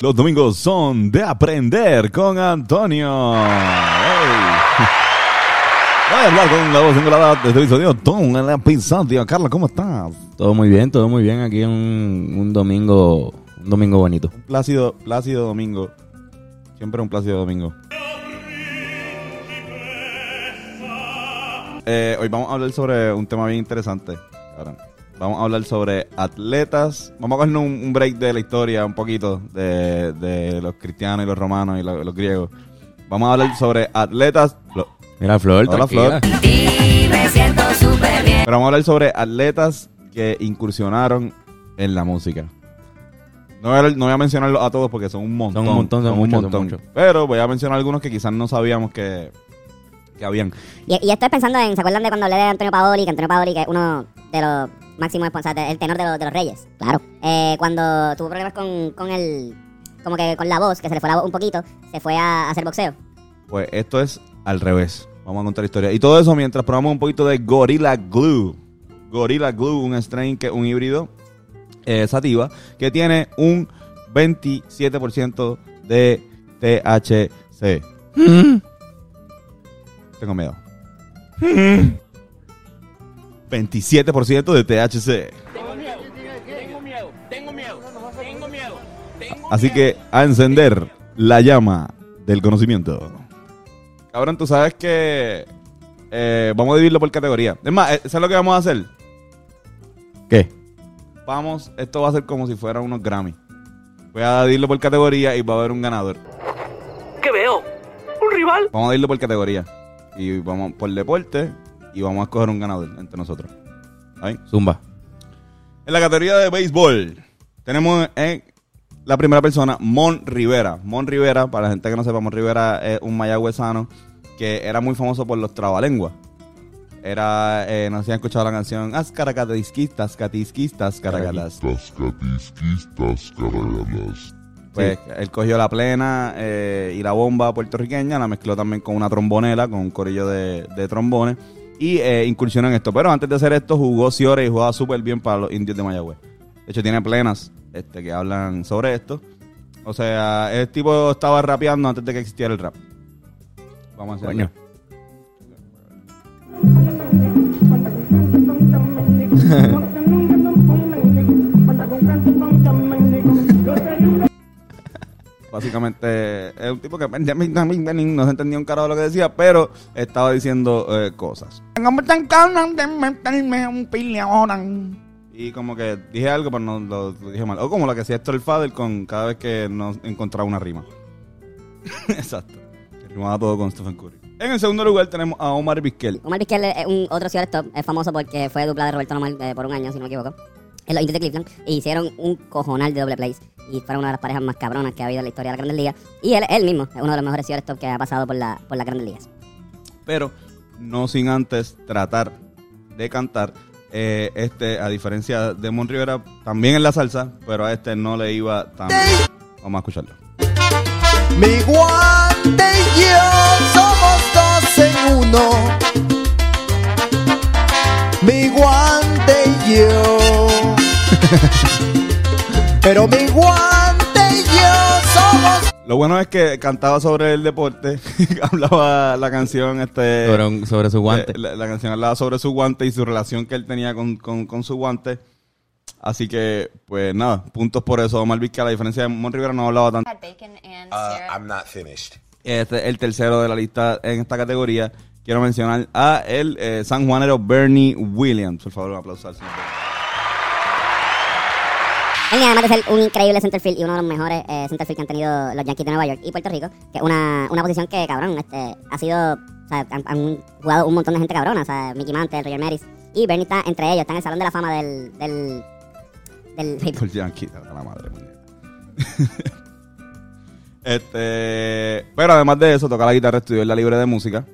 Los domingos son de aprender con Antonio. Hey. Voy a hablar con la voz engolada de este episodio. Tom, la episodio. Carla, ¿cómo estás? Todo muy bien, todo muy bien. Aquí un, un domingo, un domingo bonito. Plácido, plácido domingo. Siempre un plácido domingo. Eh, hoy vamos a hablar sobre un tema bien interesante. cabrón. Vamos a hablar sobre atletas. Vamos a cogernos un, un break de la historia un poquito de, de los cristianos y los romanos y lo- los griegos. Vamos a hablar sobre atletas. lo- Mira, Flor, Hola, tranquila. Pero vamos a hablar sobre atletas que incursionaron en la música. No voy a, no voy a mencionarlos a todos porque son un montón. Son un montón, son muchos, son muchos. Pero voy a mencionar algunos que quizás no sabíamos que, que habían. Y, y estoy pensando en, ¿se acuerdan de cuando hablé de Antonio Paoli? Que Antonio Paoli que es uno de los máximos responsables, el tenor de los, de los reyes. Claro. Eh, cuando tuvo problemas con, con el, como que con la voz, que se le fue la voz un poquito, se fue a, a hacer boxeo. Pues esto es al revés. Vamos a contar la historia. Y todo eso mientras probamos un poquito de Gorilla Glue. Gorilla Glue, un strain que un híbrido eh, sativa que tiene un 27% de THC. Tengo miedo. 27% de THC. Así que a encender la llama del conocimiento. Cabrón, tú sabes que eh, vamos a dividirlo por categoría. Es más, eh, ¿sabes lo que vamos a hacer? ¿Qué? Vamos, esto va a ser como si fueran unos Grammy. Voy a dividirlo por categoría y va a haber un ganador. ¿Qué veo? ¿Un rival? Vamos a dividirlo por categoría. Y vamos por deporte y vamos a escoger un ganador entre nosotros. ¿Ahí? Zumba. En la categoría de béisbol, tenemos en la primera persona, Mon Rivera. Mon Rivera, para la gente que no sepa, Mon Rivera es un mayagüezano que era muy famoso por los trabalenguas. Era, eh, no sé si han escuchado la canción, Ascaracadisquistas, catisquistas, caracatas. Tascatisquistas caragadas. Pues él cogió la plena eh, y la bomba puertorriqueña, la mezcló también con una trombonera, con un corillo de, de trombones y eh, incursionó en esto. Pero antes de hacer esto jugó Ciore y jugaba súper bien para los indios de Mayagüez. De hecho tiene plenas este, que hablan sobre esto. O sea, el tipo estaba rapeando antes de que existiera el rap. Vamos a hacer Coño. Básicamente es un tipo que no se entendía un carajo lo que decía, pero estaba diciendo eh, cosas. Y como que dije algo, pero no lo, dije mal. O como lo que hacía Héctor Fader con cada vez que no encontraba una rima. Exacto. Rimaba todo con Stephen Curry. En el segundo lugar tenemos a Omar Vizquel. Omar Vizquel es un otro top, es famoso porque fue dupla de Roberto Nomar eh, por un año, si no me equivoco. En los indios de Cleveland. E hicieron un cojonal de doble plays. Y fueron una de las parejas más cabronas que ha habido en la historia de la Grandes Ligas. Y él, él mismo es uno de los mejores top que ha pasado por, la, por las Grandes Ligas. Pero no sin antes tratar de cantar. eh, este, a diferencia de Mon Rivera, también en la salsa, pero a este no le iba tan bien. Vamos a escucharlo. Mi guante y yo somos dos en uno. Mi guante y yo. Pero mi guante y yo somos. Lo bueno es que cantaba sobre el deporte, hablaba la canción, este, Sobre, un- sobre su guante. eh, La, la canción hablaba sobre su guante y su relación que él tenía con, con- con su guante. Así que, pues nada, puntos por eso. Omar Vizquel, a diferencia de Mon Rivera, no hablaba tanto. Uh. I'm not finished. Este es el tercero de la lista en esta categoría. Quiero mencionar a el eh, sanjuanero Bernie Williams. Por favor, un aplauso al señor Bernie. Él, además de ser un increíble centerfield y uno de los mejores eh, centerfield que han tenido los Yankees de Nueva York y Puerto Rico, que es una, una posición que, cabrón, este, ha sido, o sea, han, han jugado un montón de gente cabrona, o sea, Mickey Mantle, Roger Maris, y Bernie está entre ellos, está en el Salón de la Fama del, del, del. Por Yankee, a la madre. Este, pero además de eso, toca la guitarra, estudió en la libre de música.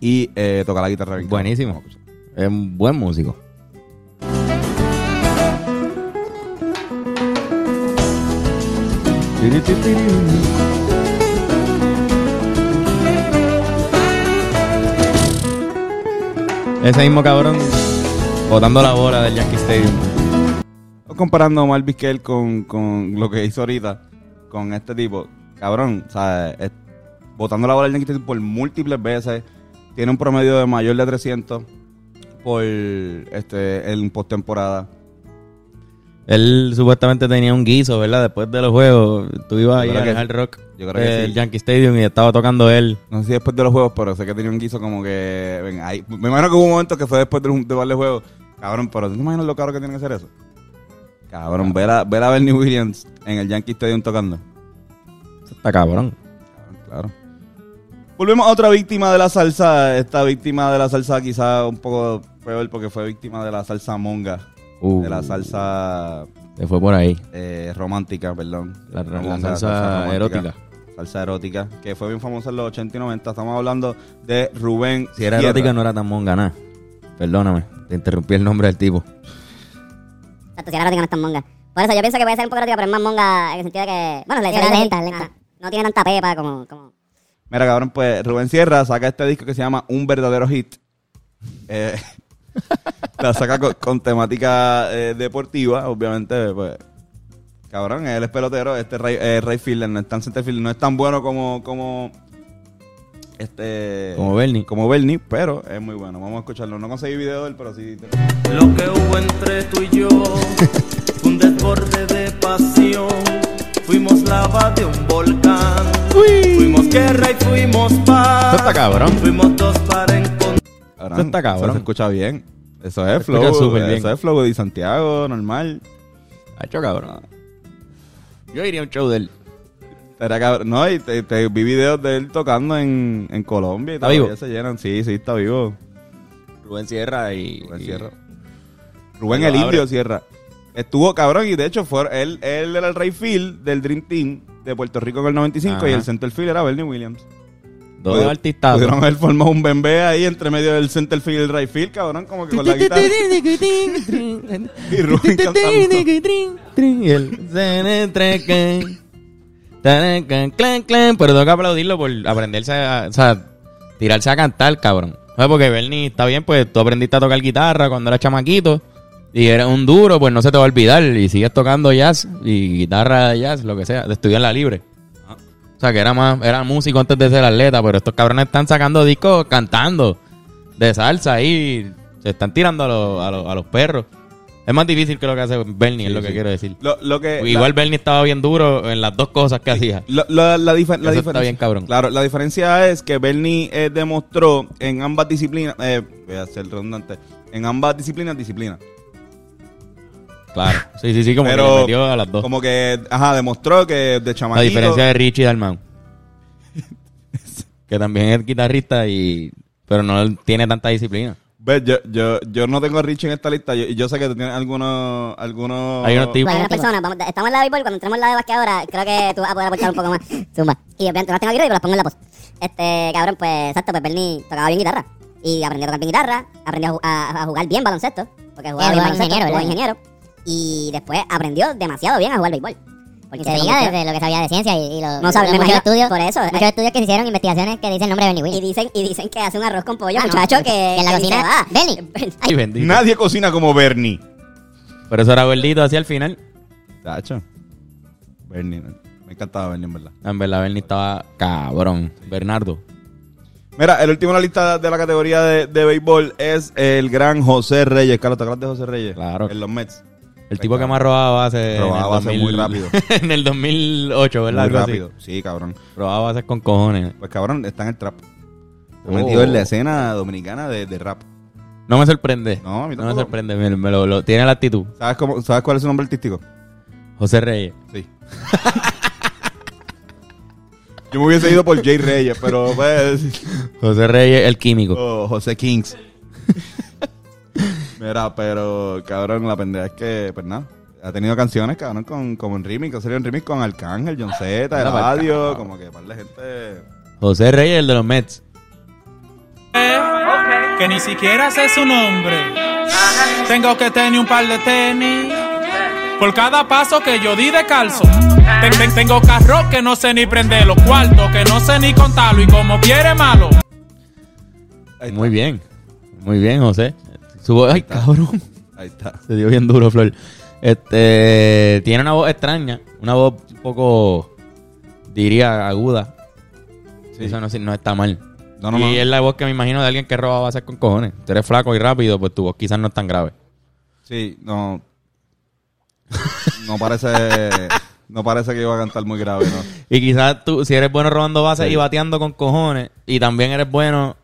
Y eh, toca la guitarra. Buenísimo. Es un buen músico. Ese mismo cabrón botando la bola del Yankee Stadium. Comparando a Omar Vizquel con, con lo que hizo ahorita, con este tipo, cabrón, o sea, es- botando la bola del Yankee Stadium por múltiples veces, tiene un promedio de mayor de 300 por este en postemporada. Él supuestamente tenía un guiso, ¿verdad? Después de los juegos, tú ibas ahí al que- Hard Rock yo creo que sí. Yankee Stadium y estaba tocando él. No sé si después de los juegos, pero sé que tenía un guiso como que. ven, ahí- me imagino que hubo un momento que fue después de, un- de varios juegos. Cabrón, pero ¿tú te imaginas lo caro que tiene que ser eso? Cabrón, ver a, ver a Bernie Williams en el Yankee Stadium tocando. Eso está cabrón. Claro. Volvemos a otra víctima de la salsa. Esta víctima de la salsa quizá un poco peor porque fue víctima de la salsa monga. Uh, De la salsa Se fue por ahí. eh, romántica, perdón. La, la Monga, salsa, romántica. erótica. Salsa erótica, que fue bien famosa en los 80 y 90. Estamos hablando de Rubén Si era Sierra. erótica no era tan monga, nada. Perdóname, te interrumpí el nombre del tipo. Exacto, si era erótica no es tan monga. Por eso yo pienso que puede ser un poco erótica, pero es más monga en el sentido de que. Bueno, le lenta, ajá, lenta. No tiene tanta pepa como. como Mira, cabrón, pues Rubén Sierra saca este disco que se llama Un verdadero hit. Eh, la saca con, con temática eh, deportiva, obviamente, pues. Cabrón, él es pelotero, este Ray, eh, Ray Fielder no es tan centerfield, no es tan bueno como, como este Como Bernie. como Bernie, pero es muy bueno. Vamos a escucharlo. No conseguí video de él, pero sí. Lo que hubo entre tú y yo fue un desborde de pasión. Fuimos lava de un volcán. Fuimos guerra y fuimos paz. Está cabrón. Fuimos dos para encontrar. Eso está cabrón. Eso se escucha bien. Eso es Se flow, bien. eso es flow de Santiago, normal. Ha hecho cabrón. Yo iría a un show de él. Era cabrón. No, y te, te vi videos de él tocando en, en Colombia. Y ¿Está vivo? se llenan. Sí, sí, está vivo. Rubén Sierra y. Rubén y- Sierra. Rubén el. Indio Sierra. Estuvo cabrón y de hecho fue él, él era el Ray Field del Dream Team de Puerto Rico en el 95 Ajá. y el center field era Bernie Williams. Dos Pudieron- artistas. Pudieron haber formado un bembé ahí entre medio del center field y el Ray Field, cabrón, como que con la guitarra. y Rubén cantando. Y el. Clan, clan, clan. Pero tengo que aplaudirlo por aprenderse a. O sea, tirarse a cantar, cabrón. ¿Sabes? Porque Bernie, está bien, pues tú aprendiste a tocar guitarra cuando eras chamaquito. Y eres un duro, pues no se te va a olvidar. Y sigues tocando jazz y guitarra jazz, lo que sea, de estudiar la libre. O sea, que era más, era músico antes de ser atleta, pero estos cabrones están sacando discos cantando de salsa ahí. Se están tirando a los, a los, a los perros. Es más difícil que lo que hace Bernie, es lo que quiero decir. Lo, lo que, Igual Bernie estaba bien duro en las dos cosas que hacía. La, la, la, difer- la Eso diferencia. está bien, cabrón. Claro, la diferencia es que Bernie eh, demostró en ambas disciplinas, eh, voy a ser redundante, en ambas disciplinas, disciplina. Claro. Sí, sí, sí, como que Pero le metió a las dos. Como que, ajá, demostró que de chamaquito. La diferencia de Richie Dalmau. que también es guitarrista y pero no tiene tanta disciplina. Ves, yo, yo, yo no tengo a Richie en esta lista. Yo, yo sé que tú tienes algunos, algunos. Hay unos tipos Hay unas personas, vamos, estamos en la de béisbol, cuando entremos en la de básquet ahora, creo que tú vas a poder aportar un poco más. Zumba. Y obviamente no las tengo aquí, pero las pongo en la post. Este, cabrón, pues, exacto, pues Bernie tocaba bien guitarra. Y aprendió a tocar bien guitarra, aprendió a, a- a jugar bien baloncesto, porque jugaba bien baloncesto, ingeniero, jugaba ¿verdad? ingeniero. Y después aprendió demasiado bien a jugar béisbol. Porque se convirtió- desde lo que sabía de ciencia y, y lo, No sabe, los me muchos imagino- estudios, por eso, muchos eh. estudios que se hicieron, investigaciones que dicen el nombre de Bernie Y Williams. dicen, y dicen que hace un arroz con pollo, Ah, no, muchacho, que, que en la que cocina, "Ah, Bernie". Ay, bendito. Nadie cocina como Bernie. Pero eso era gordito así al final. Tacho. Bernie, me encantaba Bernie, en verdad. En verdad, Bernie estaba cabrón. Bernardo. Mira, el último en la lista de la categoría de, de béisbol es el gran José Reyes. Carlos, ¿te acuerdas de José Reyes? Claro. En los Mets. El tipo que más robaba base. Robaba base muy rápido. en el 2008, ¿verdad? Muy rápido. Sí, cabrón. Robaba bases con cojones. Pues cabrón, está en el trap. Está Oh. metido en la escena dominicana de, de rap. No me sorprende. No, a mí No me sorprende. Me, me lo, lo- tiene la actitud. ¿Sabes, cómo, ¿Sabes cuál es su nombre artístico? José Reyes. Sí. Yo me hubiese ido por Jay Reyes, pero pues. José Reyes, el químico. o José Kings. Mira, pero cabrón, la pendeja es que, pues nada. ha tenido canciones, cabrón, con, como en remix, que sería en remix con Arcángel, John Z, Anda pa'l Radio, carajo. como que par de gente... José Reyes, el de los Mets. que ni siquiera sé su nombre. Tengo que tener un par de tenis. Por cada paso que yo di de calzo. Ten- ten- tengo carro que no sé ni prenderlo. Cuarto que no sé ni contarlo. Y como quiere malo. Muy bien. Muy bien, José. Su voz, ay, cabrón. Ahí está. Se dio bien duro, Flor. Este, tiene una voz extraña, una voz un poco, diría, aguda. Sí. Eso no, no está mal. No, no, y es la voz que me imagino de alguien que roba bases con cojones. Tú eres flaco y rápido, pues tu voz quizás no es tan grave. Sí, no... No parece... No parece que iba a cantar muy grave, ¿no? Y quizás tú, si eres bueno robando bases Sí. y bateando con cojones, y también eres bueno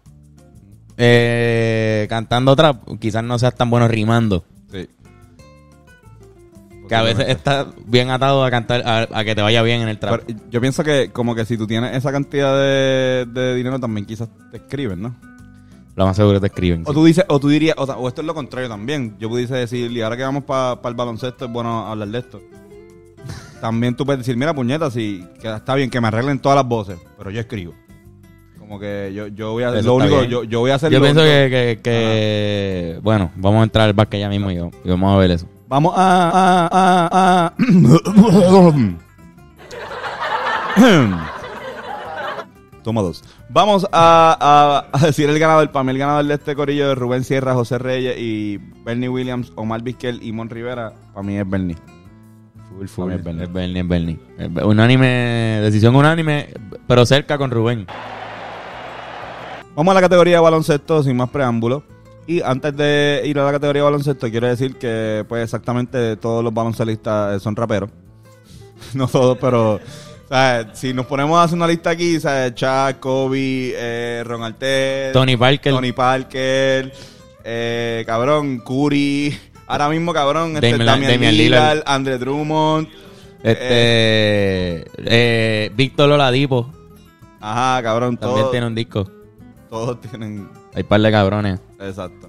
eh, cantando trap, quizás no seas tan bueno rimando. Sí. Que a veces está bien atado a cantar, a, a que te vaya bien en el trap. Pero yo pienso que como que si tú tienes esa cantidad de, de dinero también quizás te escriben, ¿no? Lo más seguro te escriben. O tú dices, o tú dirías, o, esto es lo contrario también. Yo pudiese decir, y ahora que vamos para el baloncesto es bueno hablar de esto. También tú puedes decir, mira puñeta, si que está bien que me arreglen todas las voces, pero yo escribo. Como que yo, yo voy a Eso lo único, yo, yo voy a hacer Yo lo pienso único- que, que, que- bueno, vamos a entrar al básquet ya mismo y, y vamos a ver eso. Vamos a, a, a, a- Toma dos. Vamos a, a- a decir el ganador. Para mí el ganador de este corillo de Rubén Sierra, José Reyes y Bernie Williams, Omar Vizquel y Mon Rivera. Para mí es Bernie. Full, full es Bernie. Es Bernie, es Bernie. Unánime, decisión unánime, pero cerca con Rubén. Vamos a la categoría de baloncesto sin más preámbulos. Y antes de ir a la categoría de baloncesto, quiero decir que pues exactamente todos los baloncelistas eh, son raperos. no todos, pero o sea, si nos ponemos a hacer una lista aquí, ¿sabes? Chuck, Kobe, eh, Ron Artest, Tony Parker. Tony Parker, eh, cabrón, Curry, ahora mismo cabrón, este, Damian- Lillard. Andre Drummond, Este, eh, Víctor Oladipo ajá, cabrón, también tiene un disco. Todos tienen Hay par de cabrones. Exacto.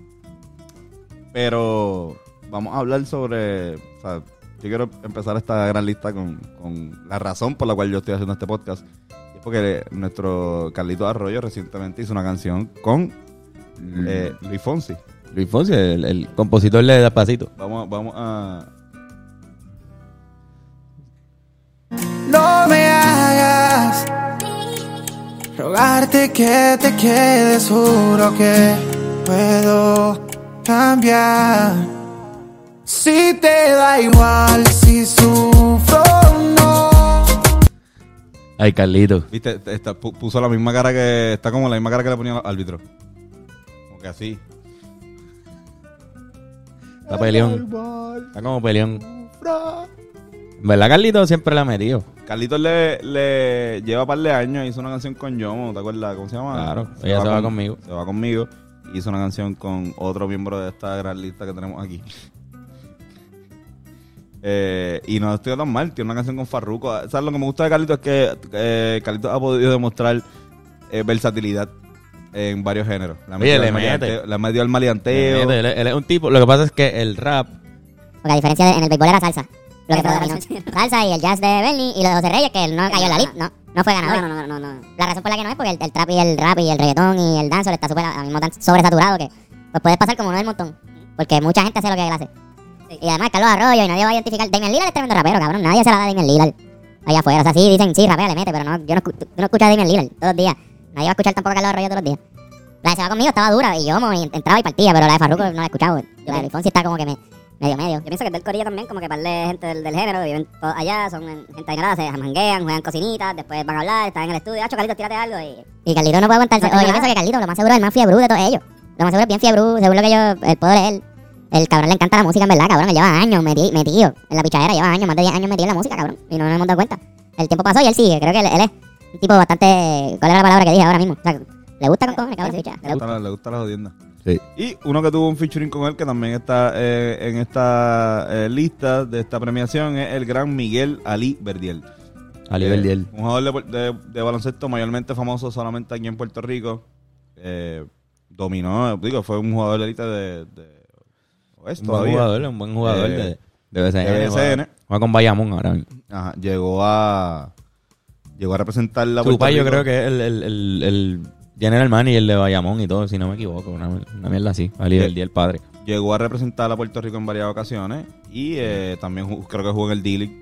Pero vamos a hablar sobre. O sea, yo quiero empezar esta gran lista con, con la razón por la cual yo estoy haciendo este podcast. Y es porque nuestro Carlito Arroyo recientemente hizo una canción con eh, Luis Fonsi. Luis Fonsi, el, el compositor de Despacito. Vamos, vamos a. No me hagas rogarte que te quedes, juro que puedo cambiar. Si te da igual, si sufro o no. Ay, Carlito. Viste, pu- puso la misma cara que. Está como la misma cara que le ponía al árbitro. Como que así. Está peleón. Está como peleón. Verdad, Carlito siempre la ha metido. Carlitos le, le lleva un par de años, hizo una canción con Yomo, ¿te acuerdas? ¿Cómo se llama? Claro, ella se va conmigo. Se va conmigo. Hizo una canción con otro miembro de esta gran lista que tenemos aquí. Eh, y no estoy tan mal, tiene una canción con Farruko. ¿Sabes lo que me gusta de Carlitos? Es que eh, Carlitos ha podido demostrar eh, versatilidad en varios géneros. La Oye, le al mete. ha metido al maleanteo. Él, él es un tipo. Lo que pasa es que el rap. Porque a diferencia de en el béisbol era salsa. Lo que predominó. Salsa y el jazz de Bernie y lo de Reyes, que él no cayó en la lista. No, no fue ganador. No, no, no, no, La razón por la que no es porque el, el trap y el rap y el reggaetón y el dancehall está súper, ahora mismo tan sobresaturado que pues puedes pasar como uno del montón. Porque mucha gente hace lo que él hace. Y además Carlos Arroyo y nadie va a identificar. Damian Lillard es tremendo rapero, cabrón. Nadie se la da a Damian Lillard. Allá afuera. O sea, sí dicen, sí, rapea, le mete, pero no, yo no, tú no escuchas a Damian Lillard todos los días. Nadie va a escuchar tampoco a Carlos Arroyo todos los días. La de Se va conmigo estaba dura y yo mo, y entraba y partía, pero la de Farruko no la he escuchado. La de Fonsi está como que me, medio medio. Yo pienso que es del Corillo también, como que par de gente del, del género, viven todos allá, son en- gente adinerada, se manguean, juegan cocinitas, después van a hablar, están en el estudio, ah, Carlitos, tírate algo y... Y Carlito no puede aguantarse. Oye, yo pienso que Carlito lo más seguro es el más fiebrú de todos ellos. Lo más seguro es bien fiebrú, según lo que yo eh, puedo leer. El cabrón le encanta la música, en verdad, cabrón. Él lleva años meti- metido en la pichadera, lleva años, más de 10 años metido en la música, cabrón. Y no nos hemos dado cuenta. El tiempo pasó y él sigue. Creo que él, él es un tipo bastante. ¿Cuál era la palabra que dije ahora mismo? O sea, le gusta con cojones, cabrón. se picha, le Le gusta. gusta, le gusta la jodienda. Sí. Y uno que tuvo un featuring con él, que también está eh, en esta eh, lista de esta premiación, es el gran Miguel Ali Verdiel. Ali Eh, Verdiel. Un jugador de, de- de baloncesto mayormente famoso solamente aquí en Puerto Rico. Eh, dominó, digo, fue un jugador de élite de, de Oeste Un buen jugador, un buen jugador. De- BCN. Juega, juega con Bayamón ahora mismo. Ajá, llegó a llegó a representar la Su yo creo que es el, el, el, el general manager de Bayamón y todo, si no me equivoco. Una, una mierda así. Del día del padre. llegó a representar a Puerto Rico en varias ocasiones y eh, también creo que jugó en el D-League.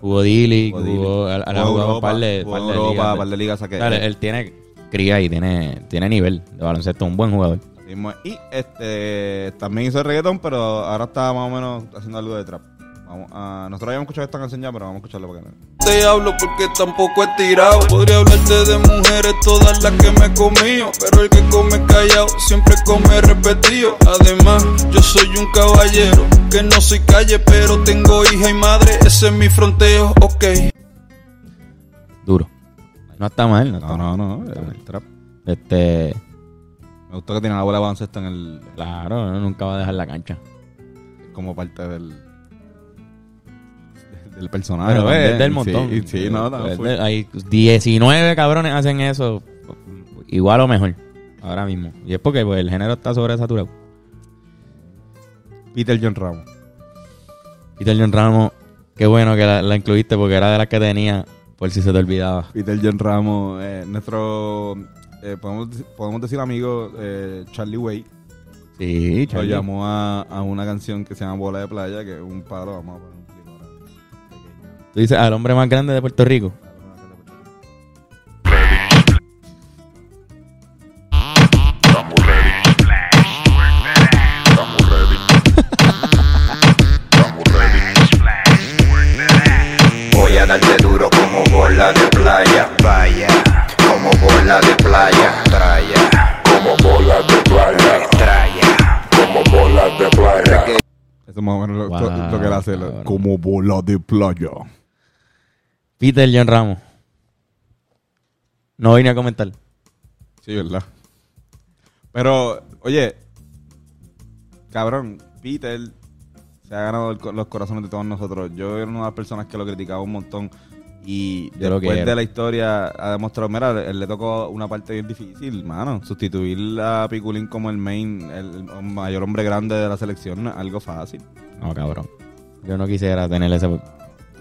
Jugó Jugó jugó, D-League. Jugó jugado un Europa, par de, jugó par de Europa, ligas. par de ligas, que- Dale, él tiene cría y tiene, tiene nivel de baloncesto, un buen jugador. Y este también hizo reggaetón, pero ahora está más o menos haciendo algo de trap. Vamos a, nosotros habíamos escuchado esta canción ya, pero vamos a escucharla porque no. Te hablo porque tampoco he tirado. Podría hablarte de mujeres, todas las que me he comido. Pero el que come callado siempre come repetido. Además, yo soy un caballero que no soy calle, pero tengo hija y madre. Ese es mi fronteo, ok. Duro. No está mal, no está No, mal. no, no, el trap. Este, Me gustó que tiene la bola de baloncesto en el claro, no, nunca va a dejar la cancha. como parte del del personaje. Pero también. es del montón. Sí, sí, no, no, Es full. de- hay 19 cabrones hacen eso igual o mejor ahora mismo. Y es porque pues, el género está sobresaturado. Peter John Ramos. Peter John Ramos, qué bueno que la, la incluiste porque era de las que tenía por si se te olvidaba. Peter John Ramos, eh, nuestro, eh, podemos, podemos decir amigo eh, Charlie Way, Sí, lo Charlie. llamó a, a una canción que se llama Bola de Playa, que es un palo, vamos a poner Tú dices al hombre más grande de Puerto Rico. Voy a darte duro como bola de playa. Vaya, como bola de playa. Traya, Como bolas de playa. traya. Como bolas de playa. Eso es más o menos lo, Wow, lo- lo que él hace, lo- cabrón. como bola de playa. Peter John Ramos. No vine a comentar. Sí, ¿verdad? Pero, oye, cabrón, Peter se ha ganado el los corazones de todos nosotros. Yo era una de las personas que lo criticaba un montón. Y Yo lo después de la historia ha demostrado, mira, él le tocó una parte bien difícil, mano. Sustituir a Piculín como el main, el, el mayor hombre grande de la selección, algo fácil. No, cabrón. Yo no quisiera tener ese,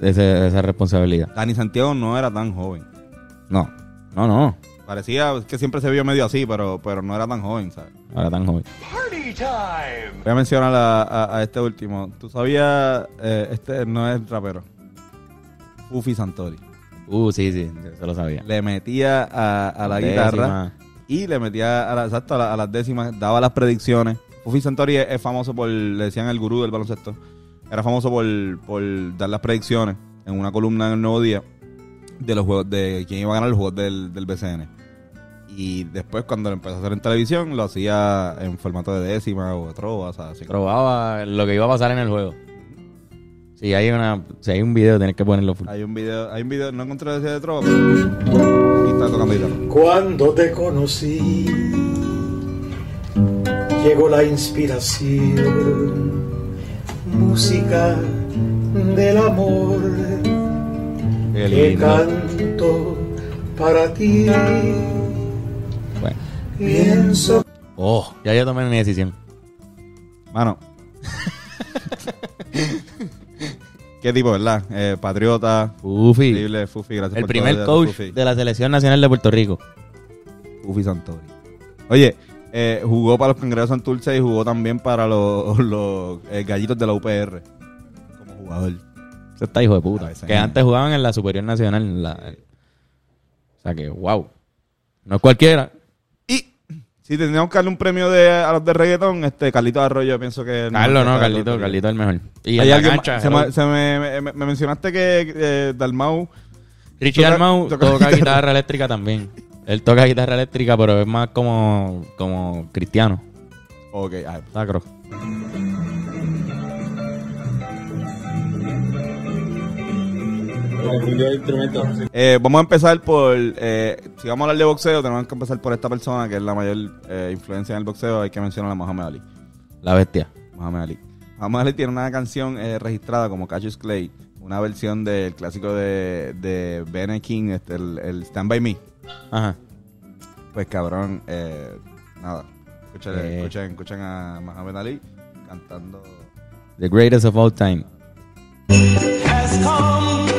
ese- esa responsabilidad. Dani Santiago no era tan joven. No, no, no. Parecía que siempre se vio medio así, pero, pero no era tan joven, ¿sabes? Ahora tan joven. Voy a mencionar a, a- a este último. ¿Tú sabías? eh, este no es rapero. Fufi Santori. Uh, sí, sí, se lo sabía. Le metía a, a la Décima. guitarra y le metía a, la- exacto, a, la- a las décimas, daba las predicciones. Fufi Santori es, es famoso por, le decían el gurú del baloncesto. Era famoso por, por dar las predicciones en una columna en el Nuevo Día de los juegos, de quién iba a ganar los juegos del, del BCN. Y después cuando lo empezó a hacer en televisión, lo hacía en formato de décima o de trova, o sea, así. Probaba lo que iba a pasar en el juego. Si hay una, si hay un video, tienes que ponerlo full. Hay un video, hay un video, no encontré ese de trova, pero aquí está tocando guitarra. Cuando te conocí, llegó la inspiración, música del amor Qué que canto para ti. Bueno. Pienso Oh, ya yo tomé mi decisión. Mano. Qué tipo, ¿verdad? Eh, patriota. Fufi. Increíble, Fufi, gracias El por primer todo, coach Fufi. de la Selección Nacional de Puerto Rico. Fufi Santori. Oye, eh, jugó para los Cangrejeros Santurce y jugó también para los, los eh, Gallitos de la UPR. Como jugador. Eso está hijo de puta. Que no. antes jugaban en la Superior Nacional. en la- o sea que, wow. No es cualquiera. Y si tendríamos que darle un premio de, a los de reggaetón, este Carlito Arroyo, yo pienso que... Carlos, no, está- Carlito, Carlito es el mejor. Y Hay alguien cancha, se, me, se me- me- me mencionaste que eh, Dalmau... Richie toca- Dalmau toca toca, guitarra eléctrica también. Él toca guitarra eléctrica, pero es más como, como cristiano. Ok, ah, Sacro. Eh, vamos a empezar por. eh, si vamos a hablar de boxeo, tenemos que empezar por esta persona que es la mayor eh, influencia en el boxeo. Hay que mencionar a Muhammad Ali. La bestia. Muhammad Ali. Muhammad Ali tiene una canción eh, registrada como Cassius Clay, una versión del clásico de, de Ben King, este, el, el Stand By Me. Ajá. Pues cabrón, eh, nada. Escuchen, Eh. escuchen, escuchen a Muhammad Ali cantando The greatest of all time. has come,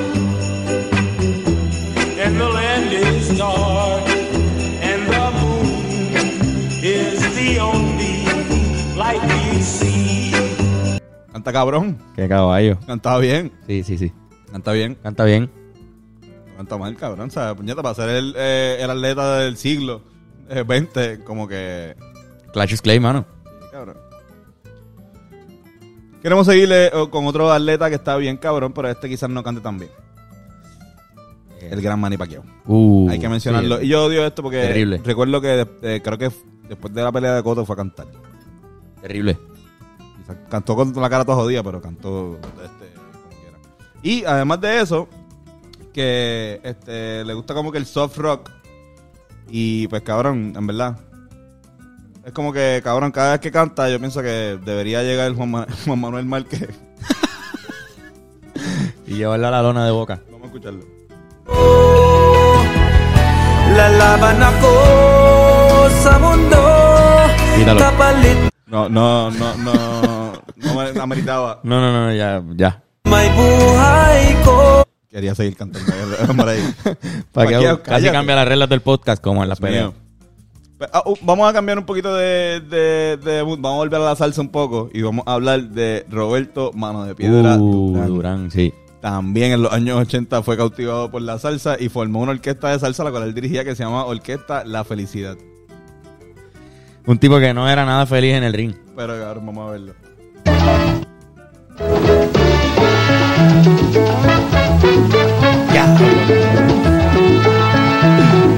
and the land is dark, and the moon is the only light we see. Canta cabrón. Qué caballo. Cantaba bien. Sí, sí, sí. Canta bien. Canta bien. Canta mal, cabrón. O sea, puñeta, para ser el, eh, el atleta del siglo eh, 20, como que... Clash is Clay, mano. Sí, cabrón. Queremos seguirle eh, con otro atleta que está bien cabrón, pero este quizás no cante tan bien. El gran Manny Pacquiao. Uh, Hay que mencionarlo. sí. Y yo odio esto porque Terrible. recuerdo que eh, creo que después de la pelea de Cotto fue a cantar. Terrible. Cantó con la cara toda jodida, pero cantó este, como quiera. Y además de eso, que este, le gusta como que el soft rock. Y pues cabrón, en verdad. Es como que, cabrón, cada vez que canta, yo pienso que debería llegar el Juan, Ma- Juan Manuel Márquez. Y llevarla a la lona de boca. Vamos a escucharlo. La Habana cosa mundo. No, no, no, no. No me ameritaba. No, no, no, ya, ya. Quería seguir cantando por ahí. Para que casi cállate. cambia las reglas del podcast como en las peleas. ah, uh, vamos a cambiar un poquito de, de-. Vamos a volver a la salsa un poco y vamos a hablar de Roberto Mano de Piedra Uh, Durán. Durán, sí. También en los años 80 fue cautivado por la salsa y formó una orquesta de salsa la cual él dirigía que se llama Orquesta La Felicidad. Un tipo que no era nada feliz en el ring. Pero ahora vamos a verlo.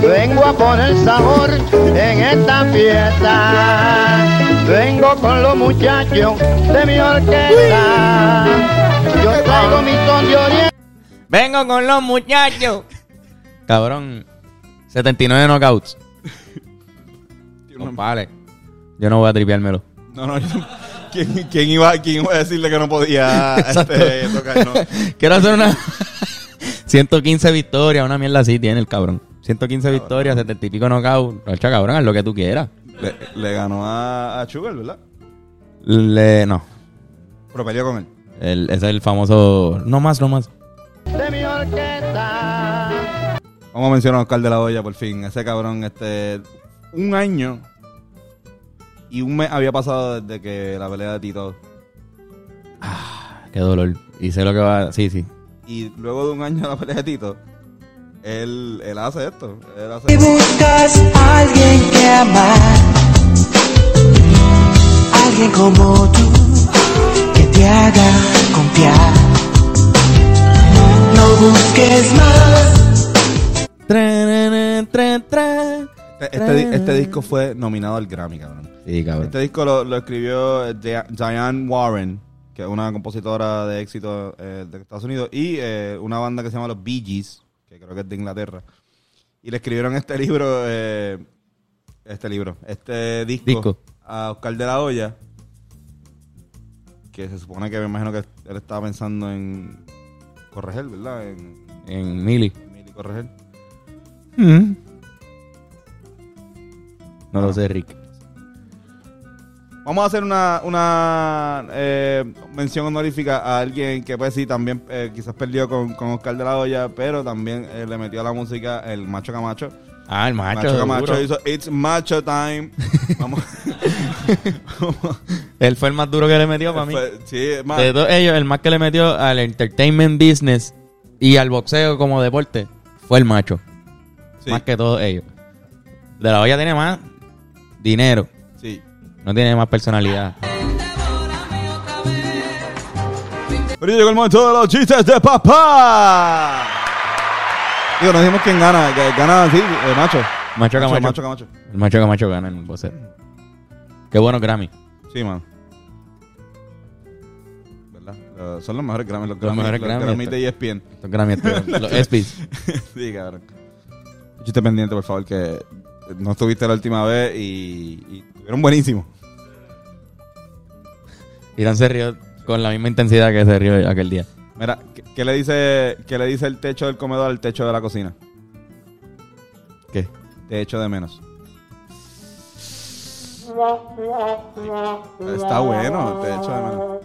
Vengo a poner sabor en esta fiesta. Vengo con los muchachos de mi orquesta. Yo traigo mi son de oriente. Vengo con los muchachos. Cabrón. 79 knockouts. Vale. Yo no voy a tripeármelo. No, no, yo- ¿quién, quién iba, ¿quién iba a decirle que no podía este, tocar? No. Quiero hacer una 115 victorias, una mierda así tiene el cabrón. 115 victorias, 70 y pico knockouts. Rocha, cabrón, haz lo que tú quieras. Le, le ganó a, a Sugar, ¿verdad? Le, no. Pero peleó con él. El- ese es el famoso. No más, no más. de mi orquesta. Vamos a mencionar a Oscar de la Hoya por fin. Ese cabrón, este. Un año y un mes había pasado desde que la pelea de Tito. Qué dolor. Y sé lo que va. Sí, sí. Y luego de un año de la pelea de Tito, él, él hace esto. Él Si buscas a alguien que amar, alguien como tú, que te haga confiar. No busques más. Este, este di- este disco fue nominado al Grammy, cabrón. Sí, cabrón. Este disco lo, lo escribió eh, Dia- Diane Warren, que es una compositora de éxito eh, de Estados Unidos, y eh, una banda que se llama los Bee Gees, que creo que es de Inglaterra. Y le escribieron este libro, eh, este libro, este disco, Disco. a Oscar de la Hoya, que se supone que me imagino que él estaba pensando en Corregel, ¿verdad? En, En Mili. en Mili Corregel. No lo sé, Rick. Vamos a hacer una, una eh, mención honorífica a alguien que pues sí también eh, quizás perdió con, con Oscar de la Hoya, pero también eh, le metió a la música el Macho Camacho. Ah, el macho. Macho Camacho hizo It's Macho Time. Vamos. Él fue el más duro que le metió para mí. Fue- sí, más. De todos ellos, el más que le metió al entertainment business y al boxeo como deporte fue el macho. Sí. Más que todos ellos. De la olla tiene más dinero. No tiene más personalidad. Pero llegó el momento de los chistes de papá. Digo, no dijimos quién gana. Gana, sí, eh, Macho. Macho Camacho. Macho Camacho. El macho Camacho gana en el boxeo. Qué bueno Grammy. Sí, man. ¿Verdad? Eh, son los mejores Grammys. Los, Los Grammys, mejores los Grammy, Grammys esto. de E ESPN. Los Grammy, esto, los ESPYs. sí, cabrón. Chiste pendiente, por favor, que no estuviste la última vez y, y estuvieron buenísimos. Irán se rió con la misma intensidad que se rió aquel día. Mira, ¿qué, qué le dice, ¿qué le dice el techo del comedor al techo de la cocina? ¿Qué? Te echo de menos. Está bueno, te echo de menos.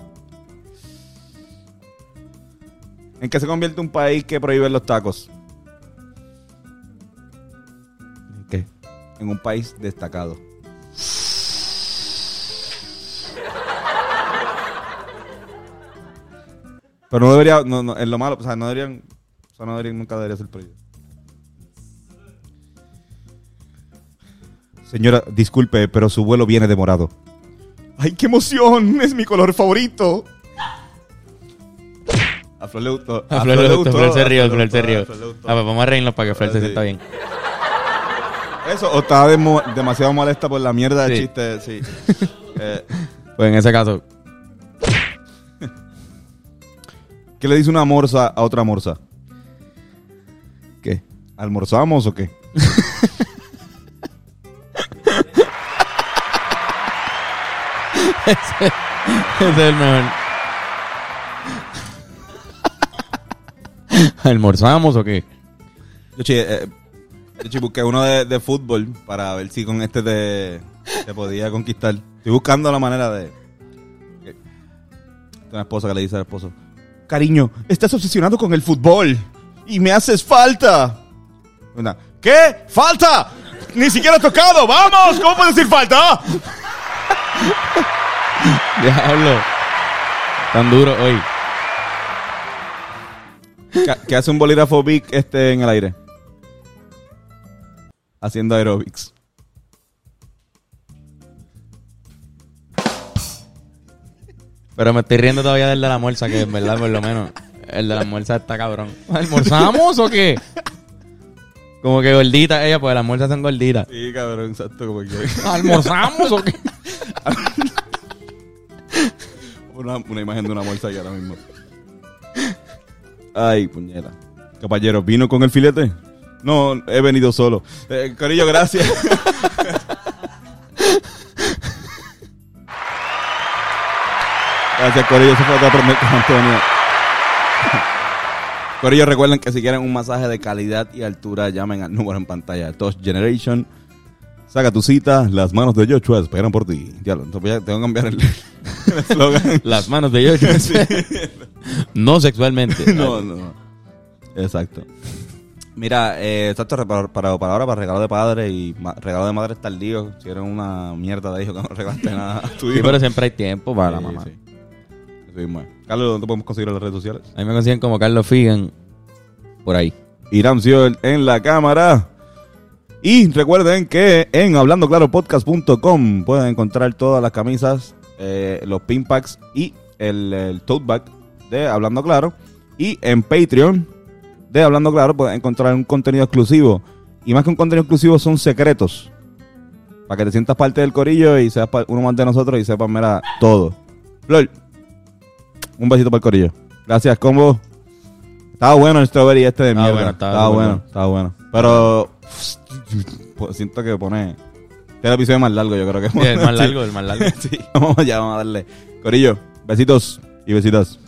¿En qué se convierte un país que prohíbe los tacos? ¿En qué? En un país destacado. Pero no debería, no, no, es lo malo, o sea, no deberían, o sea, no deberían, nunca debería ser prohibido. Señora, disculpe, pero su vuelo viene de morado. ¡Ay, qué emoción! Es mi color favorito. A Flor le gustó. A Flor le gustó, Flor se rió, a Flor se rió. Ah, pues vamos a reírnos para que Flor se sienta bien. Eso, o estaba demasiado molesta por la mierda de chiste, sí. Eh, Pues en ese caso, ¿Qué le dice una morsa a otra morsa? ¿qué? ¿Almorzamos o qué? Ese es el mejor. ¿Almorzamos o qué? Yo, che, eh, yo, che, busqué uno de, de fútbol para ver si con este te, te podía conquistar. Estoy buscando la manera de... Tengo una esposa que le dice al esposo, cariño, estás obsesionado con el fútbol y me haces falta. Una, ¿Qué? ¡Falta! ¡Ni siquiera he tocado! ¡Vamos! ¿Cómo puedes decir falta? Diablo. Tan duro hoy. ¿Qué, qué hace un bolígrafo big este en el aire? Haciendo aerobics. Pero me estoy riendo todavía del de la almuerza, que en verdad, por lo menos, el de la almuerza está cabrón. ¿Almorzamos o qué? Como que gordita ella, pues las almuerzas son gorditas. Sí, cabrón, exacto. Como que... ¿Almorzamos o qué? una, una imagen de una bolsa aquí ahora mismo. Ay, puñera. Caballero, ¿vino con el filete? No, he venido solo. Eh, Corillo, gracias. Gracias, Corillo. Eso fue todo aprender con Antonio. Corillo, recuerden que si quieren un masaje de calidad y altura, llamen al número en pantalla. Touch Generation. Saca tu cita. Las manos de Joshua esperan por ti. Ya, tengo que cambiar el eslogan. Las manos de. Sí. No sexualmente. No, no. Exacto. Mira, eh, exacto, para, para, para ahora, para regalo de padre y ma- regalo de madre tardío. Si eres una mierda de hijo que no regalaste nada a tu Sí, hijo. pero siempre hay tiempo para la mamá. sí. Carlos, ¿dónde podemos conseguir en las redes sociales? A mí me consiguen como Carlos Figan. Por ahí. Irán Ciol en la cámara. Y recuerden que en hablandoclaropodcast.com pueden encontrar todas las camisas, eh, los pin packs y el, el tote bag de Hablando Claro. Y en Patreon de Hablando Claro pueden encontrar un contenido exclusivo. Y más que un contenido exclusivo son secretos. Para que te sientas parte del corillo y seas uno más de nosotros y sepas, mira, todo. Flor, un besito para el corillo. Gracias, combo. Estaba bueno el strawberry este de mierda. bueno, estaba bueno, bueno. estaba bueno. Pero pues, siento que pone. Este es el episodio más largo, yo creo que Sí, el más largo, el más largo. sí, vamos allá, vamos a darle. Corillo, besitos y besitas.